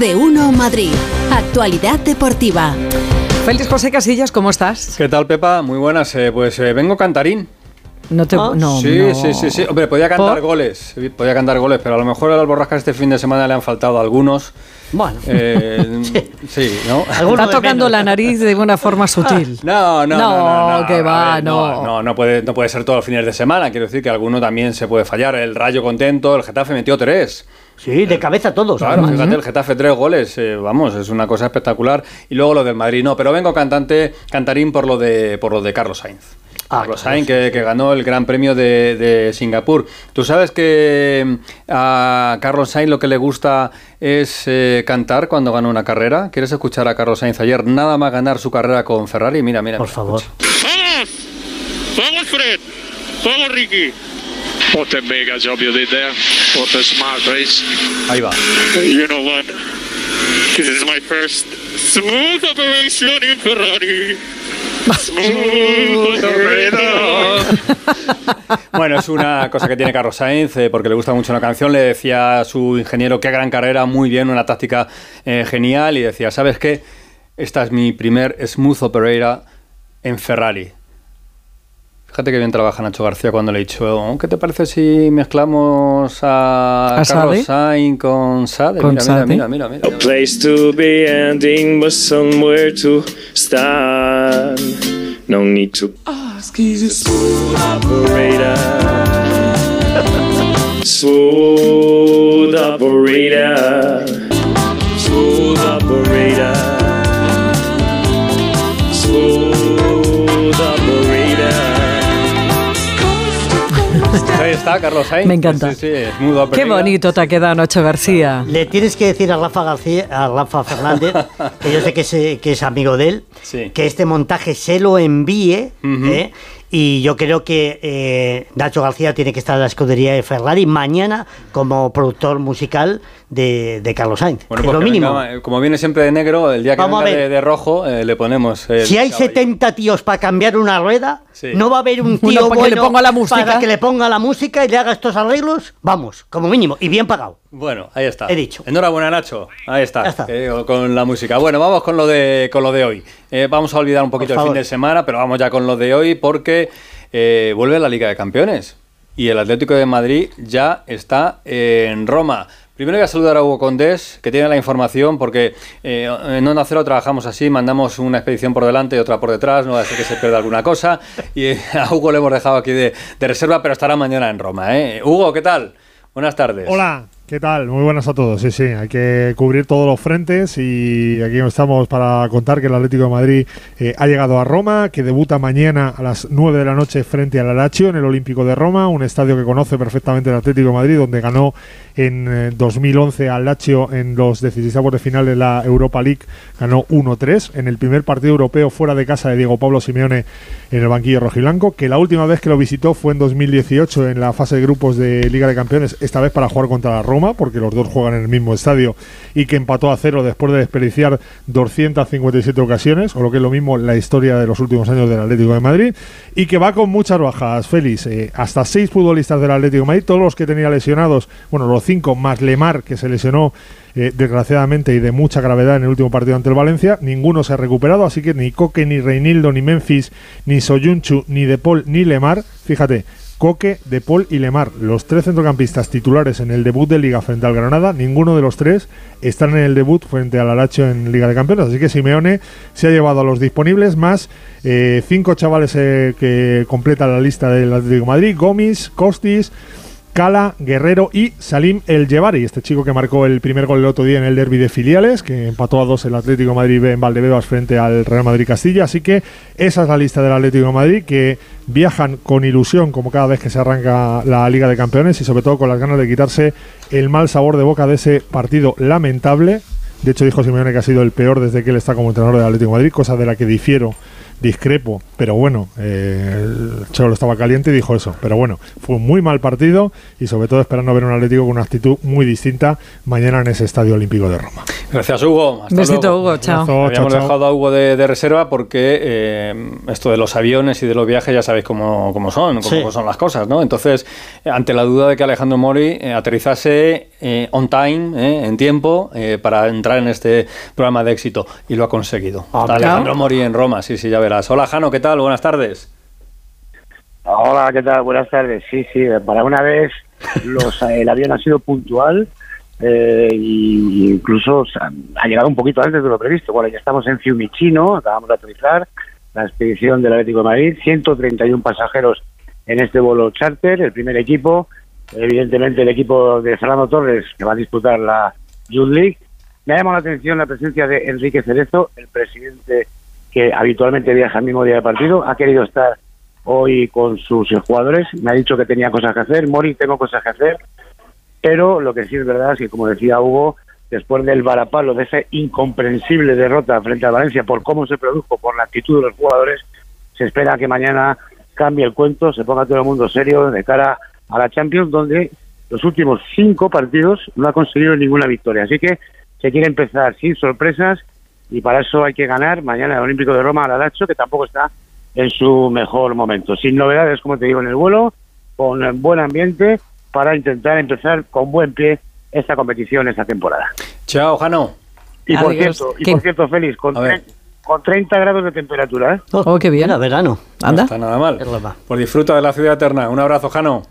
de Uno Madrid. Actualidad deportiva. Félix José Casillas, ¿cómo estás? ¿Qué tal, Pepa? Muy buenas. Eh, pues eh, vengo cantarín. No te. Ah, no, sí, no. sí, sí, sí. Hombre, podía cantar ¿Por? goles. Podía cantar goles, pero a lo mejor al Borrascas este fin de semana le han faltado algunos. Bueno. Eh, sí, ¿no? Está tocando menos. la nariz de una forma sutil. No, no, no, No, no, no, que va, ver, no. no, no puede, no puede ser todos los fines de semana. Quiero decir que alguno también se puede fallar. El Rayo contento, el Getafe metió tres. Sí, de cabeza todos. Claro, además. fíjate, el Getafe tres goles, eh, vamos, es una cosa espectacular. Y luego lo del Madrid, no, pero vengo cantante, cantarín por lo de, por lo de Carlos Sainz. Ah, Carlos claro, Sainz, que, que ganó el Gran Premio de, de Singapur. Tú sabes que mm, a Carlos Sainz lo que le gusta es eh, cantar cuando gana una carrera. ¿Quieres escuchar a Carlos Sainz ayer? Nada más ganar su carrera con Ferrari. Mira, mira. Por mira, favor. escucha. Vamos! Vamos, Fred! Vamos, Ricky! What a mega job you did there. What a smart race. Ahí va. You know what? This is my first smooth operation in Ferrari. Smooth operator. Bueno, es una cosa que tiene Carlos Sainz, eh, porque le gusta mucho una canción. Le decía a su ingeniero, qué gran carrera, muy bien, una táctica eh, genial. Y decía, ¿sabes qué? Esta es mi primer smooth operator en Ferrari. Fíjate que bien trabaja Nacho García cuando le he dicho, ¿qué te parece si mezclamos a, ¿A Carlos Sade? Sainz con Sade? Con mira, Sade. mira, mira, mira, mira. place to be ending, but somewhere to start. No need to ask, he's a smooth operator. Smooth operator. Está, Carlos Sainz. Me encanta. Sí, sí, smooth Qué operator. bonito te ha quedado Nacho García. Le tienes que decir a Rafa García, a Rafa Fernández, que yo sé que es, eh, que es amigo de él, Sí. que este montaje se lo envíe. ¿eh? Y yo creo que eh, Nacho García tiene que estar en la escudería de Ferrari mañana como productor musical de, de Carlos Sainz. Bueno, es pues lo mínimo. venga, como viene siempre de negro, el día que Vamos a venga ver. de, de rojo, eh, le ponemos. el Si hay caballo. 70 tíos para cambiar una rueda, Sí. no va a haber un tío para que le bueno ponga la música. para que le ponga la música y le haga estos arreglos. Vamos, como mínimo, y bien pagado. Bueno, ahí está. He dicho. Enhorabuena, Nacho. Ahí está. Eh, con la música. Bueno, vamos con lo de, con lo de hoy. Eh, vamos a olvidar un poquito el fin de semana, pero vamos ya con lo de hoy porque eh, vuelve la Liga de Campeones. Y el Atlético de Madrid ya está en Roma. Primero voy a saludar a Hugo Condés, que tiene la información, porque eh, en Onda Cero trabajamos así, mandamos una expedición por delante y otra por detrás, no va a ser que se pierda alguna cosa. Y eh, a Hugo le hemos dejado aquí de, de reserva, pero estará mañana en Roma. ¿eh? Hugo, ¿qué tal? Buenas tardes. Hola, ¿qué tal? Muy buenas a todos. Sí, sí, hay que cubrir todos los frentes y aquí estamos para contar que el Atlético de Madrid eh, ha llegado a Roma, que debuta mañana a las 9 de la noche frente al Lazio en el Olímpico de Roma, un estadio que conoce perfectamente el Atlético de Madrid, donde ganó en eh, 2011 al Lazio en los 16 de final de la Europa League, ganó 1-3 en el primer partido europeo fuera de casa de Diego Pablo Simeone en el banquillo rojiblanco, que la última vez que lo visitó fue en 2018 en la fase de grupos de Liga de Campeones, esta vez para jugar contra la Roma, porque los dos juegan en el mismo estadio y que empató a cero después de desperdiciar 257 ocasiones, o lo que es lo mismo la historia de los últimos años del Atlético de Madrid, y que va con muchas bajas, Félix. eh, hasta seis futbolistas del Atlético de Madrid, todos los que tenía lesionados, bueno, los cinco más Lemar, que se lesionó eh, desgraciadamente y de mucha gravedad en el último partido ante el Valencia, ninguno se ha recuperado, así que ni Coque, ni Reinildo, ni Memphis, ni Soyunchu, ni De Paul, ni Lemar, fíjate, Coque, De Paul y Lemar, los tres centrocampistas titulares en el debut de Liga frente al Granada, ninguno de los tres están en el debut frente al Alacho en Liga de Campeones, así que Simeone se ha llevado a los disponibles más eh, cinco chavales eh, que completan la lista del Atlético de Madrid, Gomis, Costis, Cala, Guerrero y Salim El Yevari, este chico que marcó el primer gol el otro día en el derby de filiales, que empató a dos el Atlético Madrid B en Valdebebas frente al Real Madrid Castilla. Así que esa es la lista del Atlético de Madrid, que viajan con ilusión como cada vez que se arranca la Liga de Campeones y sobre todo con las ganas de quitarse el mal sabor de boca de ese partido lamentable. De hecho, dijo Simeone que ha sido el peor desde que él está como entrenador del Atlético Madrid, cosa de la que difiero discrepo, pero bueno, eh, el Cholo estaba caliente y dijo eso. Pero bueno, fue un muy mal partido y sobre todo esperando ver un Atlético con una actitud muy distinta mañana en ese Estadio Olímpico de Roma. Gracias, Hugo. Hasta Besito, luego. Hugo. Chao. Abrazo. Habíamos chao. dejado a Hugo de, de reserva porque eh, esto de los aviones y de los viajes ya sabéis cómo, cómo son, cómo Sí. son las cosas, ¿no? Entonces, ante la duda de que Alejandro Mori eh, aterrizase eh, on time, eh, en tiempo, eh, para entrar en este programa de éxito, y lo ha conseguido. Ah, Está. Alejandro Mori en Roma, sí, sí, ya verás. Hola, Jano, ¿qué tal? Buenas tardes. Hola, ¿qué tal? Buenas tardes. Sí, sí, para una vez los, el avión ha sido puntual eh, y incluso o sea, ha llegado un poquito antes de lo previsto. Bueno, ya estamos en Fiumicino, acabamos de aterrizar, la expedición del Atlético de Madrid, 131 pasajeros en este vuelo charter, el primer equipo, evidentemente el equipo de Fernando Torres que va a disputar la Youth League. Me ha llamado la atención la presencia de Enrique Cerezo, el presidente que habitualmente viaja el mismo día de partido, ha querido estar hoy con sus jugadores. Me ha dicho que tenía cosas que hacer. Mori, tengo cosas que hacer. Pero lo que sí es verdad es que, como decía Hugo, después del varapalo, de esa incomprensible derrota frente a Valencia por cómo se produjo, por la actitud de los jugadores, se espera que mañana cambie el cuento, se ponga todo el mundo serio de cara a la Champions, donde los últimos cinco partidos no ha conseguido ninguna victoria. Así que se quiere empezar sin sorpresas y para eso hay que ganar mañana el Olímpico de Roma al Alacho, que tampoco está en su mejor momento. Sin novedades, como te digo, en el vuelo, con buen ambiente para intentar empezar con buen pie esta competición esta temporada. Chao, Jano. Y por Adiós. cierto, y ¿Qué? por cierto, Félix, con, A con 30 grados de temperatura, ¿eh? Oh, qué bien. Era verano. No Anda. está nada mal. Pues disfruta de la ciudad eterna. Un abrazo, Jano.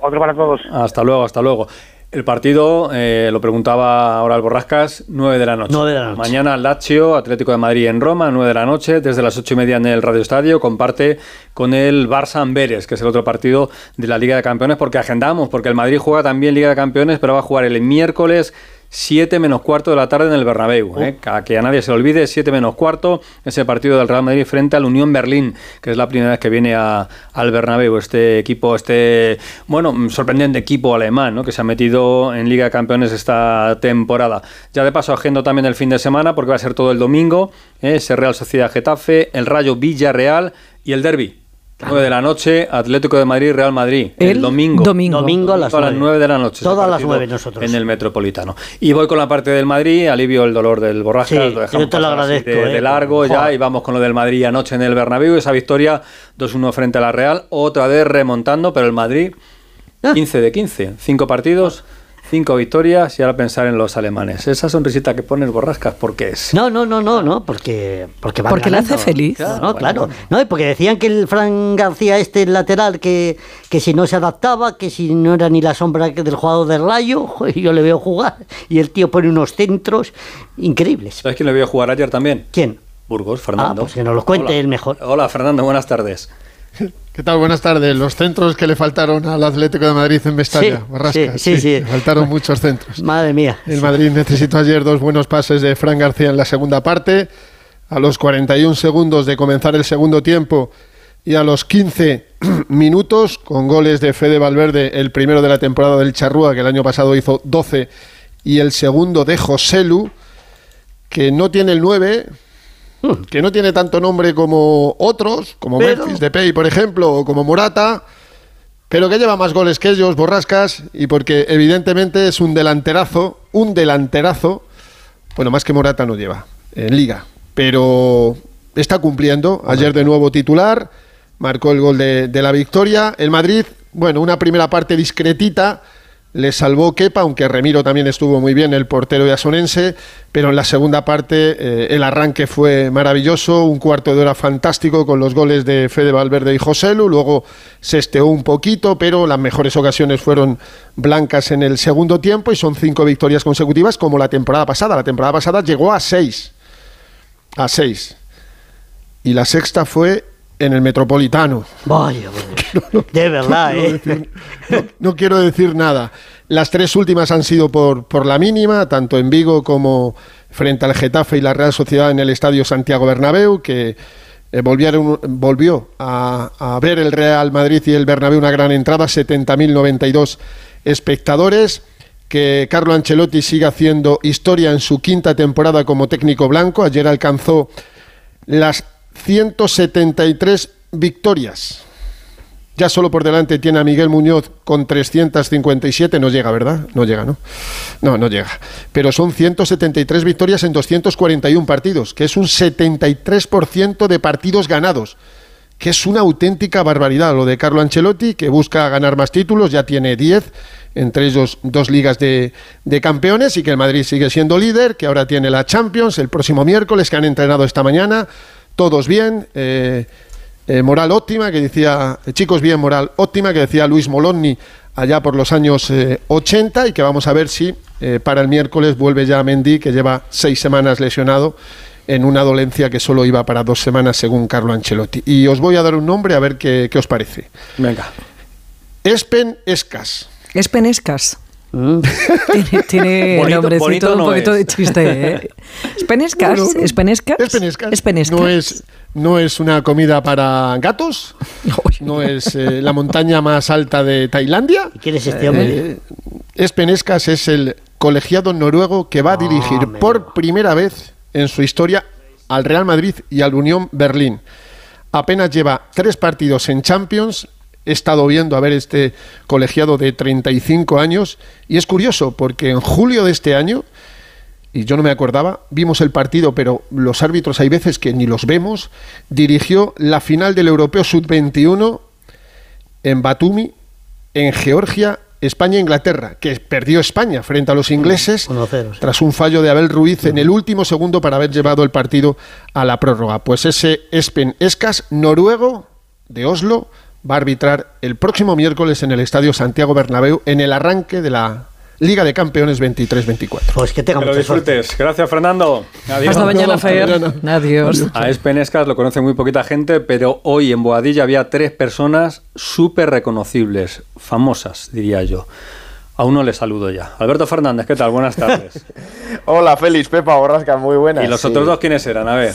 Otro para todos. Hasta luego, hasta luego. El partido, eh, lo preguntaba ahora el Borrascas, 9 de la noche. 9 de la noche. Mañana Lazio, Atlético de Madrid en Roma, 9 de la noche, desde las 8 y media en el Radio Estadio, comparte con el Barça Amberes, que es el otro partido de la Liga de Campeones, porque agendamos, porque el Madrid juega también Liga de Campeones, pero va a jugar el miércoles 7 menos cuarto de la tarde en el Bernabéu. ¿eh? A que a nadie se le olvide, 7 menos cuarto, ese partido del Real Madrid frente al Unión Berlín, que es la primera vez que viene a- al Bernabéu, este equipo, este, bueno, sorprendente equipo alemán, ¿no? que se ha metido en Liga de Campeones esta temporada. Ya de paso agendo también el fin de semana, porque va a ser todo el domingo, ¿eh? ese Real Sociedad Getafe, el Rayo Villarreal y el Derby. 9 de la noche, Atlético de Madrid, Real Madrid. El, El domingo. domingo. Domingo a las Todas las 9. 9 de la noche. Todas las partido 9 nosotros. En el Metropolitano. Y voy con la parte del Madrid, alivio el dolor del Borrascas. Sí, yo te lo agradezco, De, eh, de largo ya, y vamos con lo del Madrid anoche en el Bernabéu. Esa victoria 2-1 frente a la Real. Otra vez remontando, pero el Madrid Ah. 15 de 15. 5 partidos, 5 victorias y ahora pensar en los alemanes. Esa sonrisita que pone el Borrascas, ¿por qué es? No, no, no, no, no, porque porque van Porque le hace ganando. feliz. No, Bueno, claro. bueno. No, y porque decían que el Fran García este el lateral que, que si no se adaptaba, que si no era ni la sombra que del jugador del Rayo, yo le veo jugar y el tío pone unos centros increíbles. ¿Sabes quién le vio jugar ayer también? ¿Quién? Burgos, Fernando. Ah, pues que nos lo cuente Hola. él mejor. Hola, Fernando, buenas tardes. ¿Qué tal? Buenas tardes. Los centros que le faltaron al Atlético de Madrid en Mestalla, Sí, Borrascas, sí, sí, sí. Le faltaron muchos centros. Madre mía. El Madrid necesitó ayer dos buenos pases de Fran García en la segunda parte. A los 41 segundos de comenzar el segundo tiempo y a los 15 minutos, con goles de Fede Valverde, el primero de la temporada del Charrúa, que el año pasado hizo 12, y el segundo de Joselu, que no tiene el 9, que no tiene tanto nombre como otros, como Pero- Memphis Depay, por ejemplo, o como Morata, pero que lleva más goles que ellos, Borrascas, y porque evidentemente es un delanterazo, un delanterazo, bueno, más que Morata no lleva en liga, pero está cumpliendo. Ayer de nuevo titular, marcó el gol de, de la victoria. El Madrid, bueno, una primera parte discretita, le salvó Kepa, aunque Remiro también estuvo muy bien, el portero yasonense, pero en la segunda parte eh, el arranque fue maravilloso, un cuarto de hora fantástico con los goles de Fede Valverde y Joselu, luego se esteó un poquito, pero las mejores ocasiones fueron blancas en el segundo tiempo y son cinco victorias consecutivas como la temporada pasada. La temporada pasada llegó a seis, a seis, y la sexta fue en el Metropolitano. Vaya, vaya. de verdad, quiero ¿eh? decir- no, no quiero decir nada. Las tres últimas han sido por, por la mínima, tanto en Vigo como frente al Getafe y la Real Sociedad en el Estadio Santiago Bernabéu, que eh, volvieron- volvió a, a ver el Real Madrid y el Bernabéu una gran entrada, 70.092 espectadores. Que Carlo Ancelotti siga haciendo historia en su quinta temporada como técnico blanco. Ayer alcanzó las 173 victorias Ya solo por delante tiene a Miguel Muñoz con 357, no llega, ¿verdad? No llega, ¿no? No, no llega. Pero son 173 victorias en 241 partidos, que es un 73% de partidos ganados, que es una auténtica barbaridad. Lo de Carlo Ancelotti, que busca ganar más títulos, ya tiene 10, entre ellos dos ligas de, de campeones, y que el Madrid sigue siendo líder, que ahora tiene la Champions el próximo miércoles, que han entrenado esta mañana, todos bien. Eh, eh, moral óptima, que decía, eh, chicos bien, moral óptima, que decía Luis Molonni allá por los años eh, 80 y que vamos a ver si eh, para el miércoles vuelve ya Mendy, que lleva seis semanas lesionado en una dolencia que solo iba para dos semanas según Carlo Ancelotti. Y os voy a dar un nombre a ver qué, qué os parece. Venga. Espen Escas. Espenescas. Tiene, tiene Bonito- nombrecito bonito un no poquito es. de chiste, ¿eh? Espenescas, No, no, no. espenescas. Espenescas. Espenescas. No es, no es una comida para gatos, no es eh, la montaña más alta de Tailandia. ¿Quién es este hombre? Eh, Espenescas es el colegiado noruego que va a dirigir amigo. por primera vez en su historia al Real Madrid y al Unión Berlín. Apenas lleva tres partidos en Champions. He estado viendo a ver este colegiado de 35 años y es curioso porque en julio de este año, y yo no me acordaba, vimos el partido, pero los árbitros hay veces que ni los vemos, dirigió la final del Europeo Sub-21 en Batumi, en Georgia, España e Inglaterra, que perdió España frente a los ingleses 1-0, sí. tras un fallo de Abel Ruiz en el último segundo para haber llevado el partido a la prórroga. Pues ese Espen Escas, noruego de Oslo, va a arbitrar el próximo miércoles en el Estadio Santiago Bernabéu en el arranque de la Liga de Campeones 23-24. Pues que tenga Que lo suerte. disfrutes. Gracias, Fernando. Adiós. Hasta mañana, Fer. mañana. Adiós. A Espenescas lo conoce muy poquita gente, pero hoy en Boadilla había tres personas súper reconocibles, famosas, diría yo. A uno le saludo ya. Alberto Fernández, ¿qué tal? Buenas tardes. Hola, Félix, Pepa, Borrasca, muy buenas. ¿Y los Sí. otros dos quiénes eran? A ver.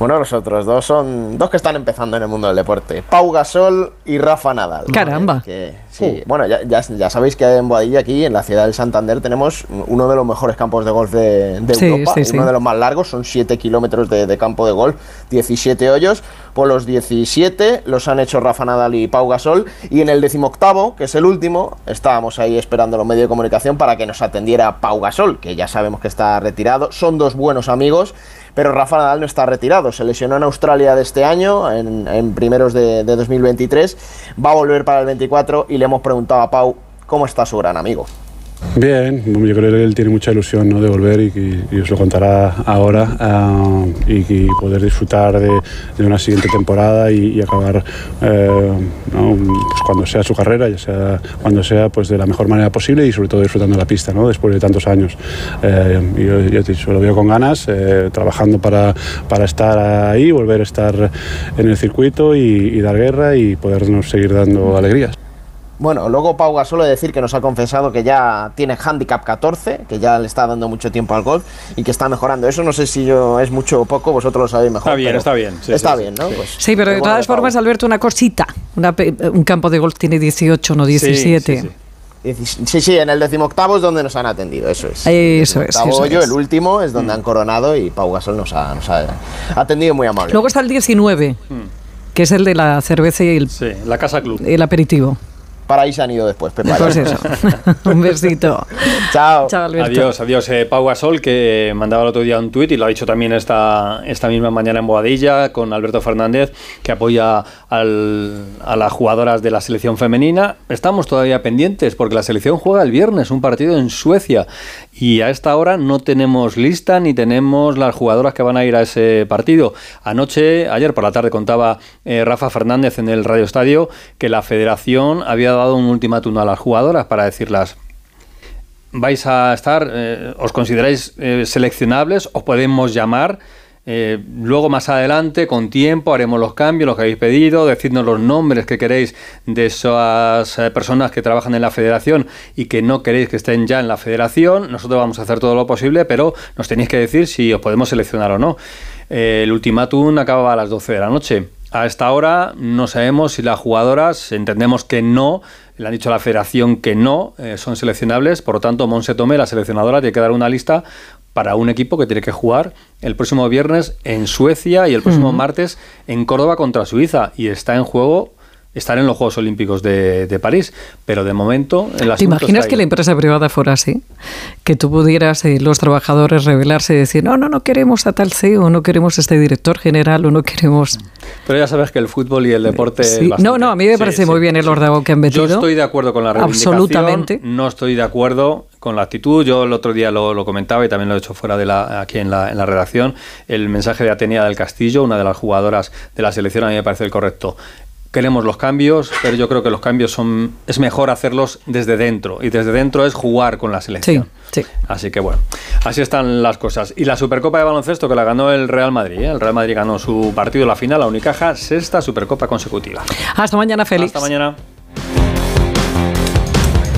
Bueno, los otros dos son dos que están empezando en el mundo del deporte. Pau Gasol y Rafa Nadal. Caramba. Que, sí, bueno, ya, ya, ya sabéis que en Boadilla, aquí en la ciudad del Santander, tenemos uno de los mejores campos de golf de, de Sí, Europa. Uno de los más largos, son 7 kilómetros de, de campo de golf, 17 hoyos. Por los 17 los han hecho Rafa Nadal y Pau Gasol. Y en el decimoctavo, que es el último, estábamos ahí esperando los medios de comunicación para que nos atendiera Pau Gasol, que ya sabemos que está retirado. Son dos buenos amigos. Pero Rafa Nadal no está retirado, se lesionó en Australia de este año, en, primeros de, de 2023, va a volver para el 24 y le hemos preguntado a Pau cómo está su gran amigo. Bien, yo creo que él tiene mucha ilusión ¿no? de volver y, os lo contará ahora ah, y, poder disfrutar de, una siguiente temporada y, acabar eh, pues cuando sea su carrera, ya sea cuando sea pues de la mejor manera posible y sobre todo disfrutando la pista ¿no? después de tantos años. Eh, yo, te lo veo con ganas, eh, trabajando para, para estar ahí, volver a estar en el circuito y dar guerra y podernos seguir dando alegrías. Bueno, luego Pau Gasol de decir que nos ha confesado que ya tiene handicap 14, que ya le está dando mucho tiempo al golf y que está mejorando. Eso no sé si yo es mucho o poco, vosotros lo sabéis mejor. Está bien, está bien, sí, está sí, bien, ¿no? sí. Pues, Sí, pero de todas formas, Alberto, una cosita. Una pe- un campo de golf tiene 18, no 17. Sí, sí, sí. Dieci- Sí, sí, en el decimoctavo es donde nos han atendido, eso es. Eso es, Octavo eso hoyo, es. el último, es donde han coronado y Pau Gasol nos ha, nos ha atendido muy amable. Luego está el 19, que es el de la cerveza y el, Sí, la Casa Club. el aperitivo. Para ahí se han ido después, Pepa. Pues eso. un besito. Chao. Chao, Alberto. Adiós, adiós. Eh, Pau Gasol, que mandaba el otro día un tuit y lo ha dicho también esta, esta misma mañana en Boadilla con Alberto Fernández, que apoya al- a las jugadoras de la selección femenina. Estamos todavía pendientes porque la selección juega el viernes un partido en Suecia y a esta hora no tenemos lista ni tenemos las jugadoras que van a ir a ese partido. Anoche, ayer por la tarde, contaba eh, Rafa Fernández en el Radio Estadio que la federación había dado un ultimátum a las jugadoras para decirlas vais a estar, eh, os consideráis eh, seleccionables, os podemos llamar. eh, luego más adelante, con tiempo, haremos los cambios, los que habéis pedido, decidnos los nombres que queréis de esas personas que trabajan en la federación y que no queréis que estén ya en la federación. Nosotros vamos a hacer todo lo posible, pero nos tenéis que decir si os podemos seleccionar o no. El ultimátum acababa a las 12 de la noche. A esta hora no sabemos si las jugadoras, entendemos que no, le han dicho a la federación que no, eh, son seleccionables, por lo tanto Monse Tomé, la seleccionadora, tiene que dar una lista para un equipo que tiene que jugar el próximo viernes en Suecia y el próximo martes en Córdoba contra Suiza y está en juego estar en los Juegos Olímpicos de, de París. Pero de momento, el ¿Te imaginas que ahí. la empresa privada fuera así? Que tú pudieras, eh, los trabajadores, rebelarse y decir, no, no, no queremos a tal CEO, no queremos a este director general o no queremos... Pero ya sabes que el fútbol y el deporte. Sí. No, no, a mí me parece sí. muy bien el órdago que han metido. Yo estoy de acuerdo con la reivindicación. Absolutamente. No estoy de acuerdo con la actitud. Yo el otro día lo, lo comentaba y también lo he hecho fuera de la aquí en la, en la redacción. El mensaje de Atenea del Castillo, una de las jugadoras de la selección, a mí me parece el correcto. Queremos los cambios, pero yo creo que los cambios son es mejor hacerlos desde dentro y desde dentro es jugar con la selección. Sí, sí. Así que bueno, así están las cosas. Y la Supercopa de baloncesto que la ganó el Real Madrid. ¿eh? El Real Madrid ganó su partido, la final, la Unicaja, sexta Supercopa consecutiva. Hasta mañana, Félix. Hasta mañana.